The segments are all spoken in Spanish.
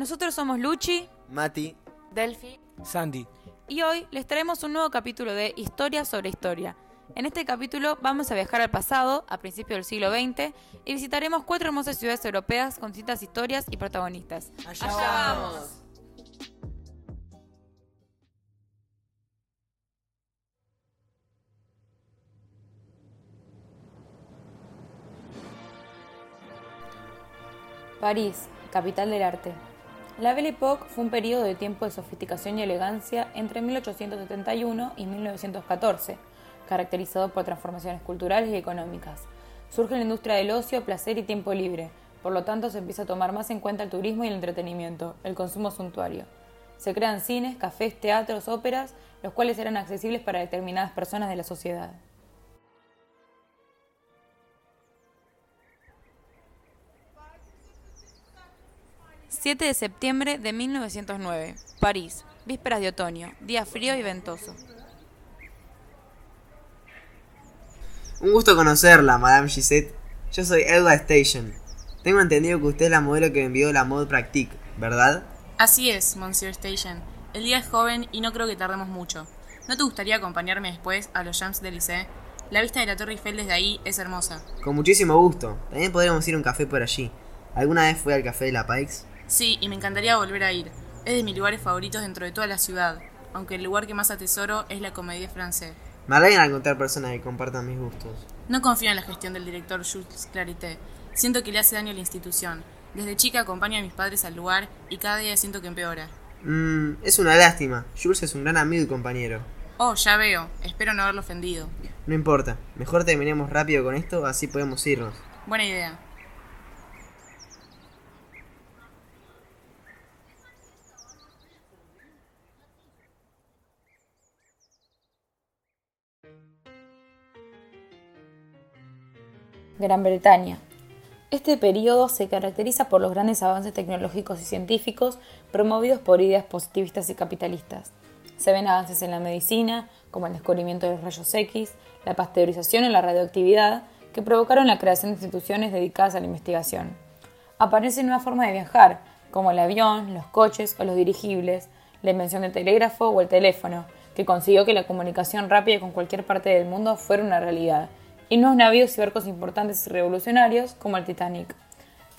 Nosotros somos Luchi Mati, Delphi. Sandy. y hoy les traemos un nuevo capítulo de Historia sobre Historia. En este capítulo vamos a viajar al pasado, a principios del siglo XX, y visitaremos cuatro hermosas ciudades europeas con distintas historias y protagonistas. Allá vamos! París, capital del arte. La Belle Époque fue un periodo de tiempo de sofisticación y elegancia entre 1871 y 1914, caracterizado por transformaciones culturales y económicas. Surge la industria del ocio, placer y tiempo libre, por lo tanto se empieza a tomar más en cuenta el turismo y el entretenimiento, el consumo suntuario. Se crean cines, cafés, teatros, óperas, los cuales eran accesibles para determinadas personas de la sociedad. 7 de septiembre de 1909, París, vísperas de otoño, día frío y ventoso. un gusto conocerla, Madame Gisette. Yo soy Elba Station. Tengo entendido que usted es la modelo que envió la Mode Practique, ¿verdad? Así es, Monsieur Station. El día es joven y no creo que tardemos mucho. ¿No te gustaría acompañarme después a los Champs-Élysées? La vista de la Torre Eiffel desde ahí es hermosa. Con muchísimo gusto. También podríamos ir a un café por allí. ¿Alguna vez fue al café de la Pikes? Sí, y me encantaría volver a ir. Es de mis lugares favoritos dentro de toda la ciudad, aunque el lugar que más atesoro es la Comédie Française. Me alegra encontrar personas que compartan mis gustos. No confío en la gestión del director Jules Clarité. Siento que le hace daño a la institución. Desde chica acompaño a mis padres al lugar y cada día siento que empeora. Mmm, es una lástima. Jules es un gran amigo y compañero. Oh, ya veo. Espero no haberlo ofendido. No importa. Mejor terminemos rápido con esto, así podemos irnos. Buena idea. Gran Bretaña. Este periodo se caracteriza por los grandes avances tecnológicos y científicos promovidos por ideas positivistas y capitalistas. Se ven avances en la medicina, como el descubrimiento de los rayos X, la pasteurización y la radioactividad, que provocaron la creación de instituciones dedicadas a la investigación. Aparecen nuevas formas de viajar, como el avión, los coches o los dirigibles, la invención del telégrafo o el teléfono, que consiguió que la comunicación rápida con cualquier parte del mundo fuera una realidad, y nuevos navíos y barcos importantes y revolucionarios como el Titanic.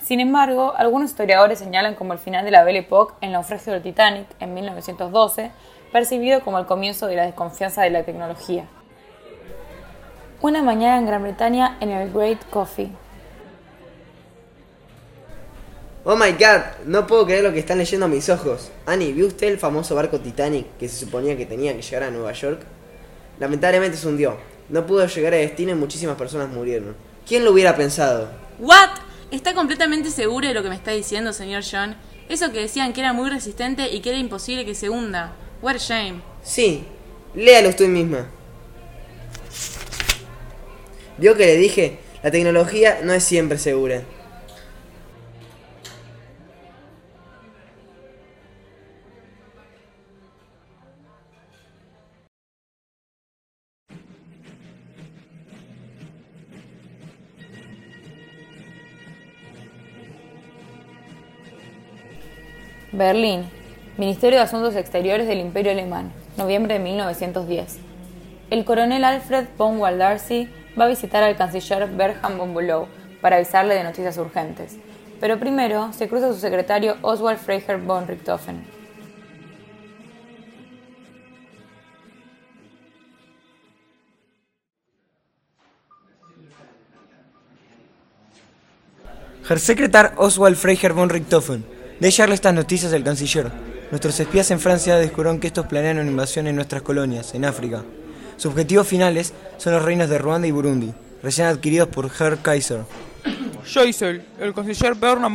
Sin embargo, algunos historiadores señalan como el final de la Belle Époque el naufragio del Titanic en 1912, percibido como el comienzo de la desconfianza de la tecnología. Una mañana en Gran Bretaña en el Great Coffee. Oh my god, no puedo creer lo que están leyendo mis ojos. Annie, ¿vio usted el famoso barco Titanic que se suponía que tenía que llegar a Nueva York? Lamentablemente se hundió. No pudo llegar a destino y muchísimas personas murieron. ¿Quién lo hubiera pensado? ¿What? ¿Está completamente seguro de lo que me está diciendo, señor John? Eso que decían que era muy resistente y que era imposible que se hunda. What a shame. Sí, léalo usted misma. ¿Vio que le dije? La tecnología no es siempre segura. Berlín. Ministerio de Asuntos Exteriores del Imperio Alemán, noviembre de 1910. El coronel Alfred von Waldarcy va a visitar al canciller Berham von Bülow para avisarle de noticias urgentes. Pero primero se cruza su secretario Oswald Freiherr von Richthofen. Herr Secretar Oswald Freiherr von Richthofen. De echarle estas noticias al canciller. Nuestros espías en Francia descubrieron que estos planean una invasión en nuestras colonias, en África. Sus objetivos finales son los reinos de Ruanda y Burundi, recién adquiridos por Herr Kaiser. Geisel, el canciller Bernard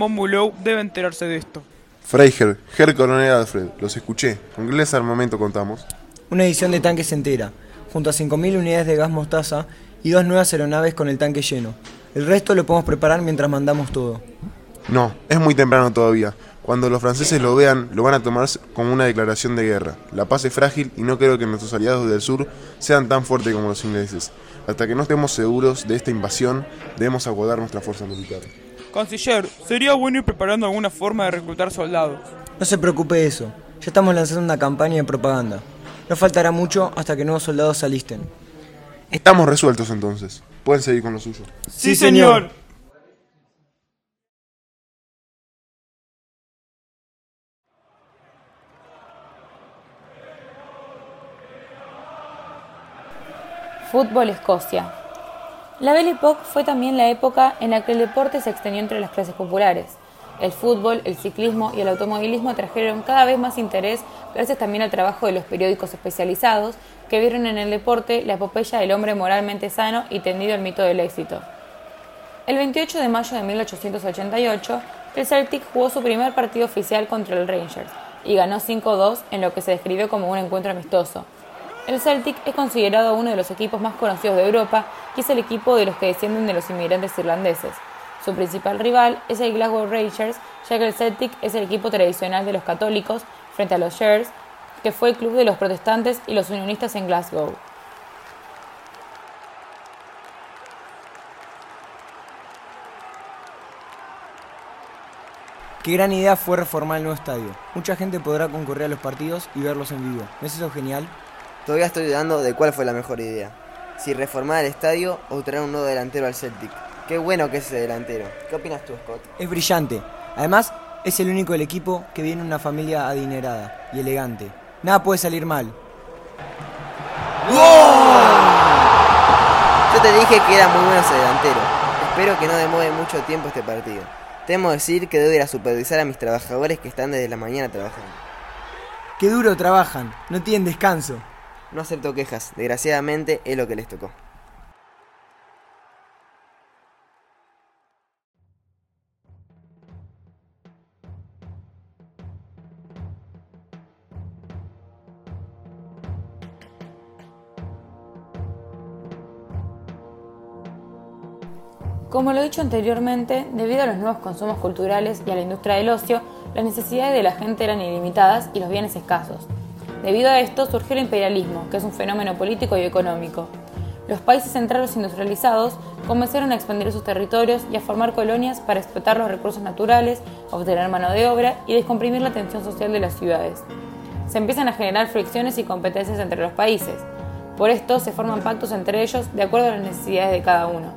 debe enterarse de esto. Freiherr, Herr Coronel Alfred, los escuché. ¿Con qué les armamento contamos? Una edición de tanques entera, junto a 5.000 unidades de gas mostaza y dos nuevas aeronaves con el tanque lleno. El resto lo podemos preparar mientras mandamos todo. No, es muy temprano todavía. Cuando los franceses lo vean, lo van a tomar como una declaración de guerra. La paz es frágil y no creo que nuestros aliados del sur sean tan fuertes como los ingleses. Hasta que no estemos seguros de esta invasión, debemos aguardar nuestra fuerza militar. Canciller, sería bueno ir preparando alguna forma de reclutar soldados. No se preocupe de eso. Ya estamos lanzando una campaña de propaganda. No faltará mucho hasta que nuevos soldados se alisten. Estamos resueltos entonces. Pueden seguir con lo suyo. Sí, señor. Fútbol Escocia. La Belle Époque fue también la época en la que el deporte se extendió entre las clases populares. El fútbol, el ciclismo y el automovilismo trajeron cada vez más interés gracias también al trabajo de los periódicos especializados que vieron en el deporte la epopeya del hombre moralmente sano y tendido al mito del éxito. El 28 de mayo de 1888, el Celtic jugó su primer partido oficial contra el Rangers y ganó 5-2 en lo que se describió como un encuentro amistoso. El Celtic es considerado uno de los equipos más conocidos de Europa y es el equipo de los que descienden de los inmigrantes irlandeses. Su principal rival es el Glasgow Rangers, ya que el Celtic es el equipo tradicional de los católicos frente a los Sharks, que fue el club de los protestantes y los unionistas en Glasgow. Qué gran idea fue reformar el nuevo estadio. Mucha gente podrá concurrir a los partidos y verlos en vivo. ¿No es eso genial? Todavía estoy dudando de cuál fue la mejor idea. Si reformar el estadio o traer un nuevo delantero al Celtic. Qué bueno que es ese delantero. ¿Qué opinas tú, Scott? Es brillante. Además, es el único del equipo que viene de una familia adinerada y elegante. Nada puede salir mal. Yo te dije que era muy bueno ese delantero. Espero que no demore mucho tiempo este partido. Temo decir que debo ir a supervisar a mis trabajadores que están desde la mañana trabajando. Qué duro trabajan. No tienen descanso. No acepto quejas, desgraciadamente es lo que les tocó. Como lo he dicho anteriormente, debido a los nuevos consumos culturales y a la industria del ocio, las necesidades de la gente eran ilimitadas y los bienes escasos. Debido a esto surgió el imperialismo, que es un fenómeno político y económico. Los países centrales industrializados comenzaron a expandir sus territorios y a formar colonias para explotar los recursos naturales, obtener mano de obra y descomprimir la tensión social de las ciudades. Se empiezan a generar fricciones y competencias entre los países. Por esto se forman pactos entre ellos de acuerdo a las necesidades de cada uno.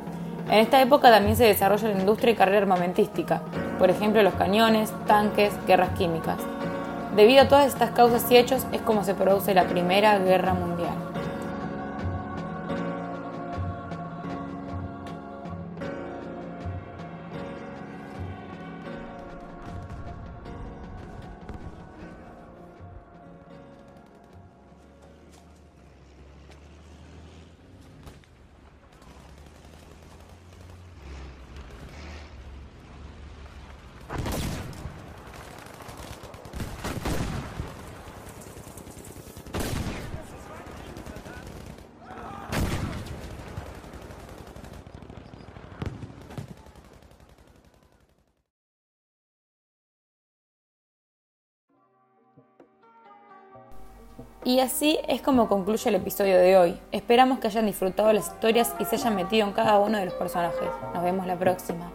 En esta época también se desarrolla la industria y carrera armamentística, por ejemplo los cañones, tanques, guerras químicas. Debido a todas estas causas y hechos es como se produce la Primera Guerra Mundial. Y así es como concluye el episodio de hoy. Esperamos que hayan disfrutado las historias y se hayan metido en cada uno de los personajes. Nos vemos la próxima.